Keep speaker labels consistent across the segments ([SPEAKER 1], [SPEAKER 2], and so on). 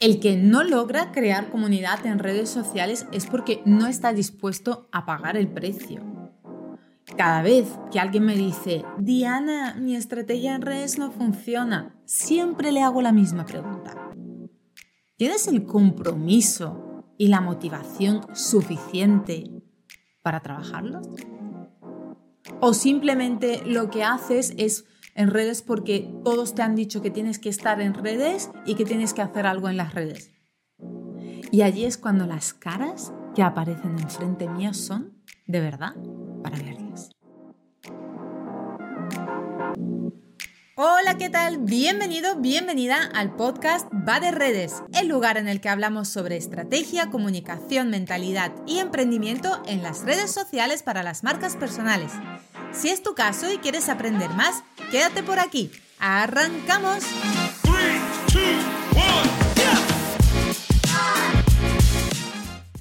[SPEAKER 1] El que no logra crear comunidad en redes sociales es porque no está dispuesto a pagar el precio. Cada vez que alguien me dice, Diana, mi estrategia en redes no funciona, siempre le hago la misma pregunta. ¿Tienes el compromiso y la motivación suficiente para trabajarlo? ¿O simplemente lo que haces es en redes porque todos te han dicho que tienes que estar en redes y que tienes que hacer algo en las redes. Y allí es cuando las caras que aparecen enfrente mío son, de verdad, para verlas. Hola, ¿qué tal? Bienvenido, bienvenida al podcast Va de Redes, el lugar en el que hablamos sobre estrategia, comunicación, mentalidad y emprendimiento en las redes sociales para las marcas personales. Si es tu caso y quieres aprender más, quédate por aquí. ¡Arrancamos!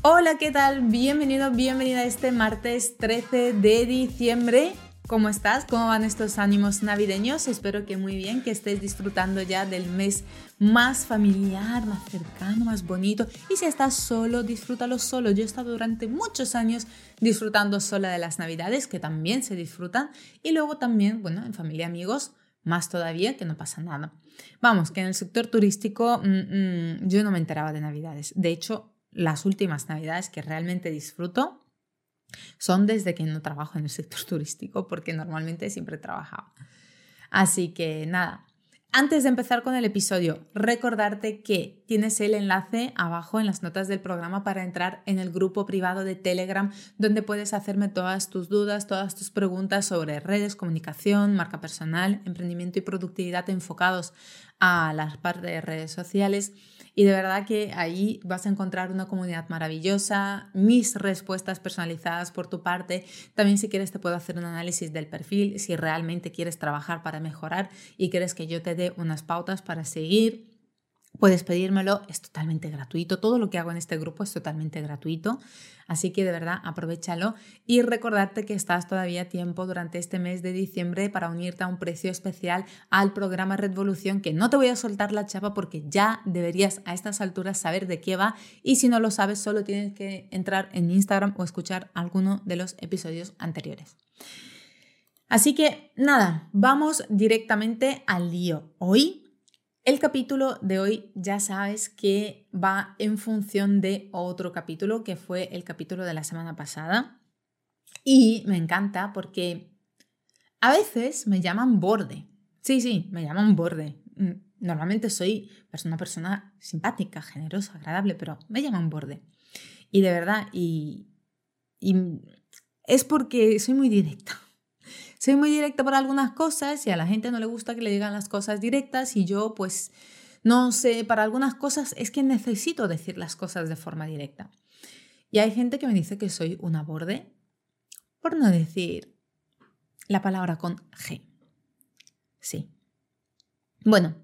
[SPEAKER 1] Hola, ¿qué tal? Bienvenido, bienvenida a este martes 13 de diciembre. ¿Cómo estás? ¿Cómo van estos ánimos navideños? Espero que muy bien, que estés disfrutando ya del mes más familiar, más cercano, más bonito. Y si estás solo, disfrútalo solo. Yo he estado durante muchos años disfrutando sola de las navidades, que también se disfrutan. Y luego también, bueno, en familia, amigos, más todavía, que no pasa nada. Vamos, que en el sector turístico mm, mm, yo no me enteraba de navidades. De hecho, las últimas navidades que realmente disfruto son desde que no trabajo en el sector turístico, porque normalmente siempre he trabajado. Así que nada, antes de empezar con el episodio, recordarte que tienes el enlace abajo en las notas del programa para entrar en el grupo privado de Telegram donde puedes hacerme todas tus dudas, todas tus preguntas sobre redes, comunicación, marca personal, emprendimiento y productividad enfocados a las partes de redes sociales. Y de verdad que ahí vas a encontrar una comunidad maravillosa, mis respuestas personalizadas por tu parte. También si quieres te puedo hacer un análisis del perfil, si realmente quieres trabajar para mejorar y quieres que yo te dé unas pautas para seguir Puedes pedírmelo, es totalmente gratuito. Todo lo que hago en este grupo es totalmente gratuito. Así que de verdad aprovechalo y recordarte que estás todavía a tiempo durante este mes de diciembre para unirte a un precio especial al programa Revolución, que no te voy a soltar la chapa porque ya deberías a estas alturas saber de qué va y si no lo sabes solo tienes que entrar en Instagram o escuchar alguno de los episodios anteriores. Así que nada, vamos directamente al lío. Hoy el capítulo de hoy ya sabes que va en función de otro capítulo que fue el capítulo de la semana pasada. Y me encanta porque a veces me llaman borde. Sí, sí, me llaman borde. Mm, normalmente soy una persona simpática, generosa, agradable, pero me llaman borde. Y de verdad, y, y es porque soy muy directa. Soy muy directa para algunas cosas y a la gente no le gusta que le digan las cosas directas y yo pues no sé, para algunas cosas es que necesito decir las cosas de forma directa. Y hay gente que me dice que soy una borde, por no decir la palabra con G. Sí. Bueno,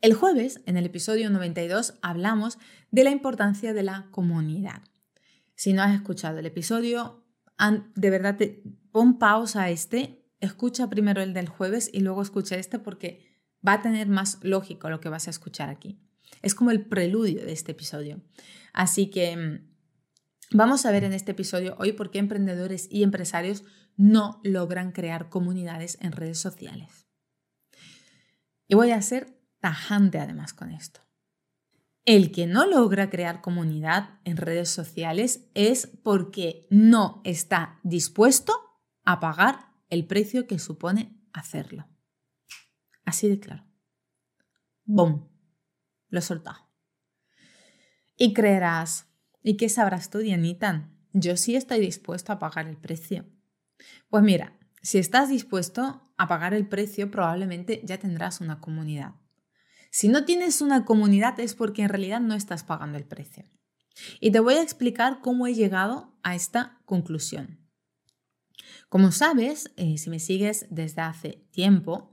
[SPEAKER 1] el jueves, en el episodio 92, hablamos de la importancia de la comunidad. Si no has escuchado el episodio, de verdad pon pausa a este escucha primero el del jueves y luego escucha este porque va a tener más lógico lo que vas a escuchar aquí. Es como el preludio de este episodio. Así que mm, vamos a ver en este episodio hoy por qué emprendedores y empresarios no logran crear comunidades en redes sociales. Y voy a ser tajante además con esto. El que no logra crear comunidad en redes sociales es porque no está dispuesto a pagar el precio que supone hacerlo. Así de claro. ¡Bum! Lo he soltado. Y creerás, ¿y qué sabrás tú, Dianita? Yo sí estoy dispuesto a pagar el precio. Pues mira, si estás dispuesto a pagar el precio, probablemente ya tendrás una comunidad. Si no tienes una comunidad es porque en realidad no estás pagando el precio. Y te voy a explicar cómo he llegado a esta conclusión. Como sabes, eh, si me sigues desde hace tiempo,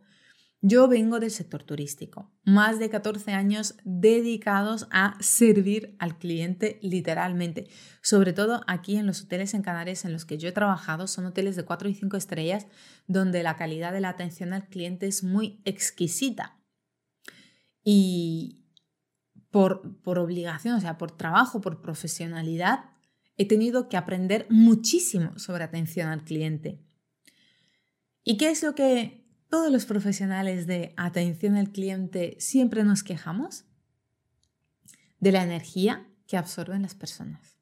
[SPEAKER 1] yo vengo del sector turístico, más de 14 años dedicados a servir al cliente literalmente. Sobre todo aquí en los hoteles en Canarias en los que yo he trabajado, son hoteles de 4 y 5 estrellas donde la calidad de la atención al cliente es muy exquisita. Y por, por obligación, o sea, por trabajo, por profesionalidad, he tenido que aprender muchísimo sobre atención al cliente. ¿Y qué es lo que todos los profesionales de atención al cliente siempre nos quejamos? De la energía que absorben las personas.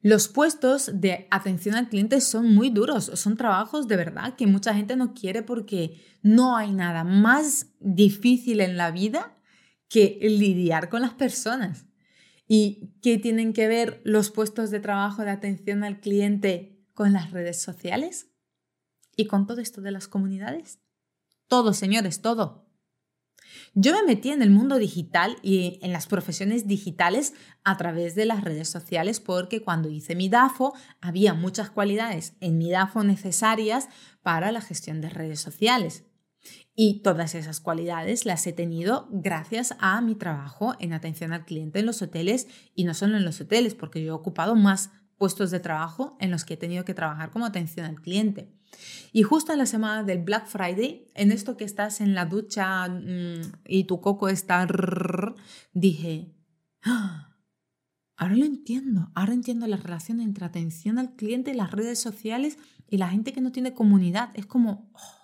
[SPEAKER 1] Los puestos de atención al cliente son muy duros, son trabajos de verdad que mucha gente no quiere porque no hay nada más difícil en la vida que lidiar con las personas. ¿Y qué tienen que ver los puestos de trabajo de atención al cliente con las redes sociales? ¿Y con todo esto de las comunidades? Todo, señores, todo. Yo me metí en el mundo digital y en las profesiones digitales a través de las redes sociales porque cuando hice mi DAFO había muchas cualidades en mi DAFO necesarias para la gestión de redes sociales. Y todas esas cualidades las he tenido gracias a mi trabajo en atención al cliente en los hoteles y no solo en los hoteles, porque yo he ocupado más puestos de trabajo en los que he tenido que trabajar como atención al cliente. Y justo en la semana del Black Friday, en esto que estás en la ducha mm, y tu coco está, dije, ¡Ah! ahora lo entiendo, ahora entiendo la relación entre atención al cliente las redes sociales y la gente que no tiene comunidad. Es como... Oh,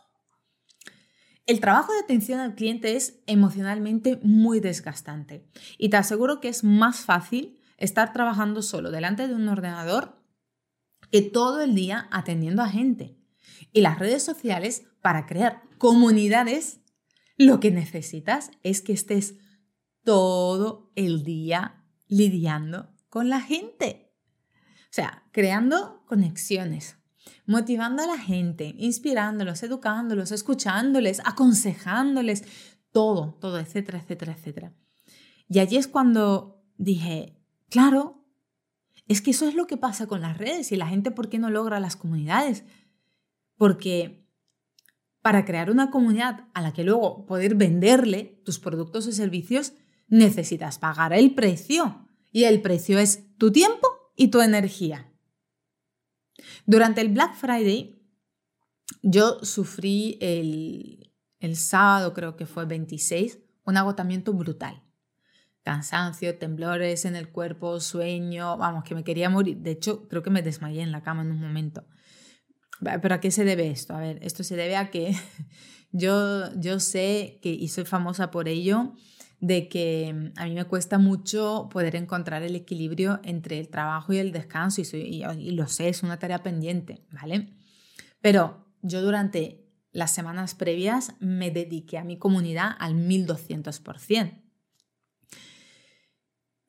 [SPEAKER 1] el trabajo de atención al cliente es emocionalmente muy desgastante y te aseguro que es más fácil estar trabajando solo delante de un ordenador que todo el día atendiendo a gente. Y las redes sociales, para crear comunidades, lo que necesitas es que estés todo el día lidiando con la gente. O sea, creando conexiones, motivando a la gente, inspirándolos, educándolos, escuchándoles, aconsejándoles, todo, todo, etcétera, etcétera, etcétera. Y allí es cuando dije, claro, es que eso es lo que pasa con las redes y la gente, ¿por qué no logra las comunidades? Porque para crear una comunidad a la que luego poder venderle tus productos o servicios, necesitas pagar el precio. Y el precio es tu tiempo y tu energía. Durante el Black Friday, yo sufrí el, el sábado, creo que fue 26, un agotamiento brutal. Cansancio, temblores en el cuerpo, sueño, vamos, que me quería morir. De hecho, creo que me desmayé en la cama en un momento. ¿Pero a qué se debe esto? A ver, esto se debe a que yo, yo sé que, y soy famosa por ello, de que mm, a mí me cuesta mucho poder encontrar el equilibrio entre el trabajo y el descanso y, y, lo sé, es una tarea pendiente, ¿vale? Pero yo durante las semanas previas me dediqué a mi comunidad al 1200%.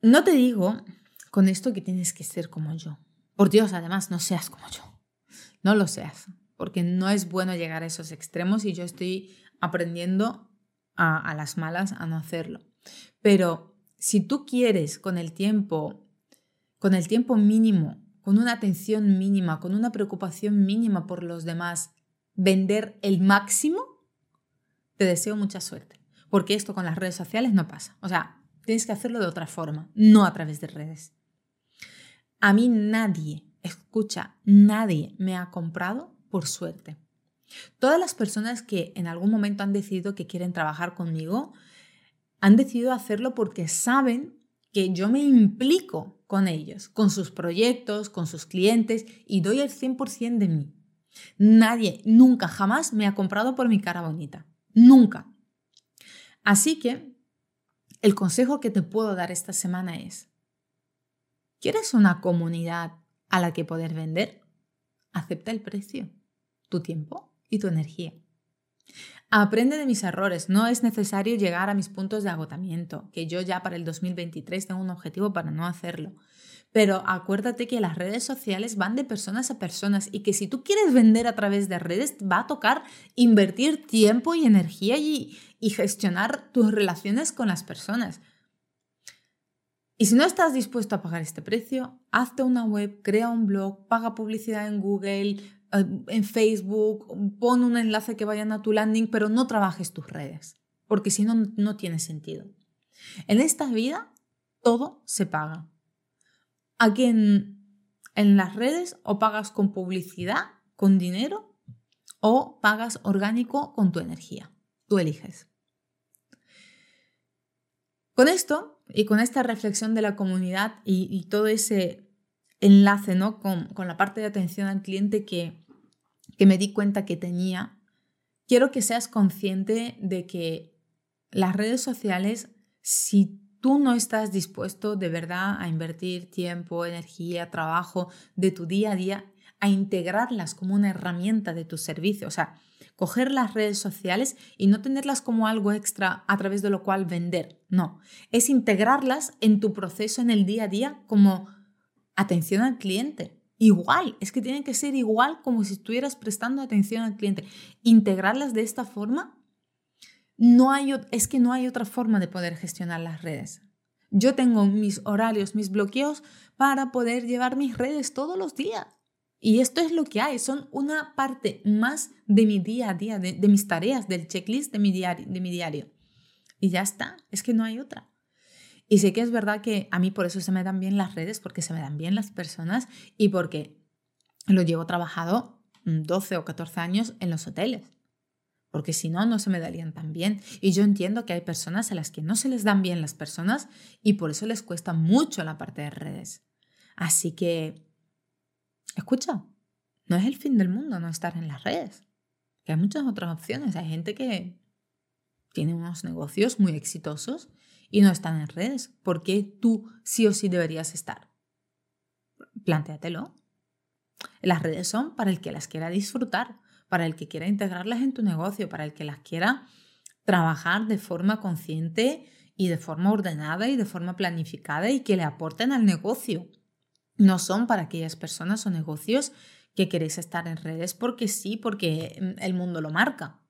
[SPEAKER 1] No te digo con esto que tienes que ser como yo. Por Dios, además, no seas como yo. No lo seas, porque no es bueno llegar a esos extremos y yo estoy aprendiendo a, las malas a no hacerlo. Pero si tú quieres con el tiempo, con el tiempo mínimo, con una atención mínima, con una preocupación mínima por los demás, vender el máximo, te deseo mucha suerte. Porque esto con las redes sociales no pasa. O sea, tienes que hacerlo de otra forma, no a través de redes. A mí nadie, escucha, nadie me ha comprado por suerte. Todas las personas que en algún momento han decidido que quieren trabajar conmigo, han decidido hacerlo porque saben que yo me implico con ellos, con sus proyectos, con sus clientes y doy el 100% de mí. Nadie, nunca, jamás me ha comprado por mi cara bonita. Nunca. Así que el consejo que te puedo dar esta semana es, ¿quieres una comunidad a la que poder vender? Acepta el precio, tu tiempo y tu energía. Aprende de mis errores, no es necesario llegar a mis puntos de agotamiento, que yo ya para el 2023 tengo un objetivo para no hacerlo. Pero acuérdate que las redes sociales van de personas a personas y que si tú quieres vender a través de redes, va a tocar invertir tiempo y energía y, y gestionar tus relaciones con las personas. Y si no estás dispuesto a pagar este precio, hazte una web, crea un blog, paga publicidad en Google, en Facebook, pon un enlace que vayan a tu landing, pero no trabajes tus redes, porque si no, no tiene sentido. En esta vida, todo se paga. Aquí en, en las redes o pagas con publicidad, con dinero, o pagas orgánico con tu energía. Tú eliges. Con esto y con esta reflexión de la comunidad y, todo ese enlace ¿no? con, la parte de atención al cliente que, que me di cuenta que tenía, quiero que seas consciente de que las redes sociales, si tú no estás dispuesto de verdad a invertir tiempo, energía, trabajo de tu día a día, a integrarlas como una herramienta de tu servicio, o sea, coger las redes sociales y no tenerlas como algo extra a través de lo cual vender. No, es integrarlas en tu proceso en el día a día como atención al cliente. Igual, es que tienen que ser igual como si estuvieras prestando atención al cliente. Integrarlas de esta forma, no hay, es que no hay otra forma de poder gestionar las redes. Yo tengo mis horarios, mis bloqueos para poder llevar mis redes todos los días. Y esto es lo que hay, son una parte más de mi día a día, de, mis tareas, del checklist de mi, diario, de mi diario. Y ya está, es que no hay otra. Y sé que es verdad que a mí por eso se me dan bien las redes, porque se me dan bien las personas y porque lo llevo trabajado 12 o 14 años en los hoteles. Porque si no, no se me darían tan bien. Y yo entiendo que hay personas a las que no se les dan bien las personas y por eso les cuesta mucho la parte de redes. Así que Escucha, no es el fin del mundo no estar en las redes. Hay muchas otras opciones. Hay gente que tiene unos negocios muy exitosos y no están en redes. ¿Por qué tú sí o sí deberías estar? Plantéatelo. Las redes son para el que las quiera disfrutar, para el que quiera integrarlas en tu negocio, para el que las quiera trabajar de forma consciente y de forma ordenada y de forma planificada y que le aporten al negocio no son para aquellas personas o negocios que queréis estar en redes porque sí, porque mm, el mundo lo marca.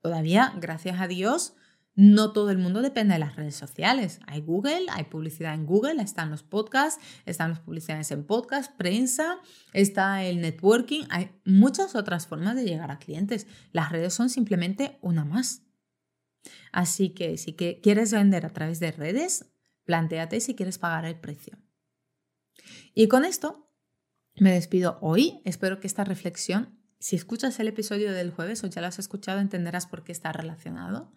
[SPEAKER 1] Todavía, gracias a Dios, no todo el mundo depende de las redes sociales. Hay Google, hay publicidad en Google, están los podcasts, están las publicidades en podcast, prensa, está el networking, hay muchas otras formas de llegar a clientes. Las redes son simplemente una más. Así que si quieres vender a través de redes, planteate si quieres pagar el precio. Y con esto me despido hoy. Espero que esta reflexión, si escuchas el episodio del jueves o ya lo has escuchado, entenderás por qué está relacionado.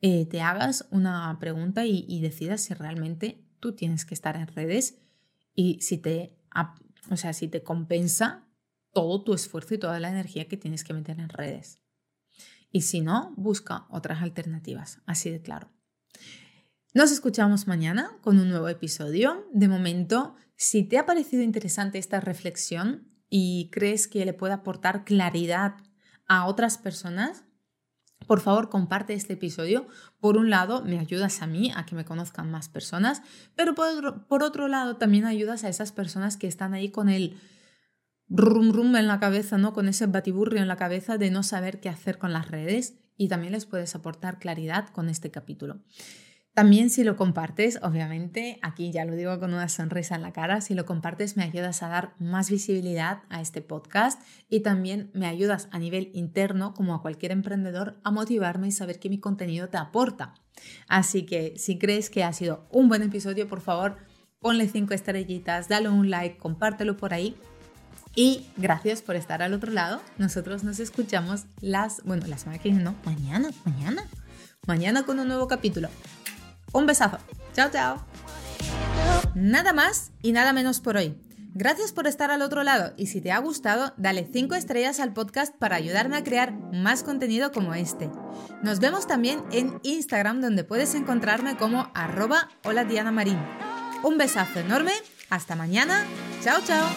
[SPEAKER 1] Eh, te hagas una pregunta y, decidas si realmente tú tienes que estar en redes y si te, o sea, si te compensa todo tu esfuerzo y toda la energía que tienes que meter en redes. Y si no, busca otras alternativas, así de claro. Nos escuchamos mañana con un nuevo episodio. De momento, si te ha parecido interesante esta reflexión y crees que le puede aportar claridad a otras personas, por favor, comparte este episodio. Por un lado, me ayudas a mí a que me conozcan más personas, pero por otro, lado, también ayudas a esas personas que están ahí con el rum rum en la cabeza, ¿no? Con ese batiburrio en la cabeza de no saber qué hacer con las redes y también les puedes aportar claridad con este capítulo. También si lo compartes, obviamente, aquí ya lo digo con una sonrisa en la cara, si lo compartes me ayudas a dar más visibilidad a este podcast y también me ayudas a nivel interno, como a cualquier emprendedor, a motivarme y saber que mi contenido te aporta. Así que si crees que ha sido un buen episodio, por favor, ponle cinco estrellitas, dale un like, compártelo por ahí. Y gracias por estar al otro lado. Nosotros nos escuchamos las, bueno, la semana que viene, no, mañana, mañana. Mañana con un nuevo capítulo. Un besazo. Chao, chao. Nada más y nada menos por hoy. Gracias por estar al otro lado y si te ha gustado, dale 5 estrellas al podcast para ayudarme a crear más contenido como este. Nos vemos también en Instagram donde puedes encontrarme como arroba hola Diana Marín. Un besazo enorme, hasta mañana, chao chao.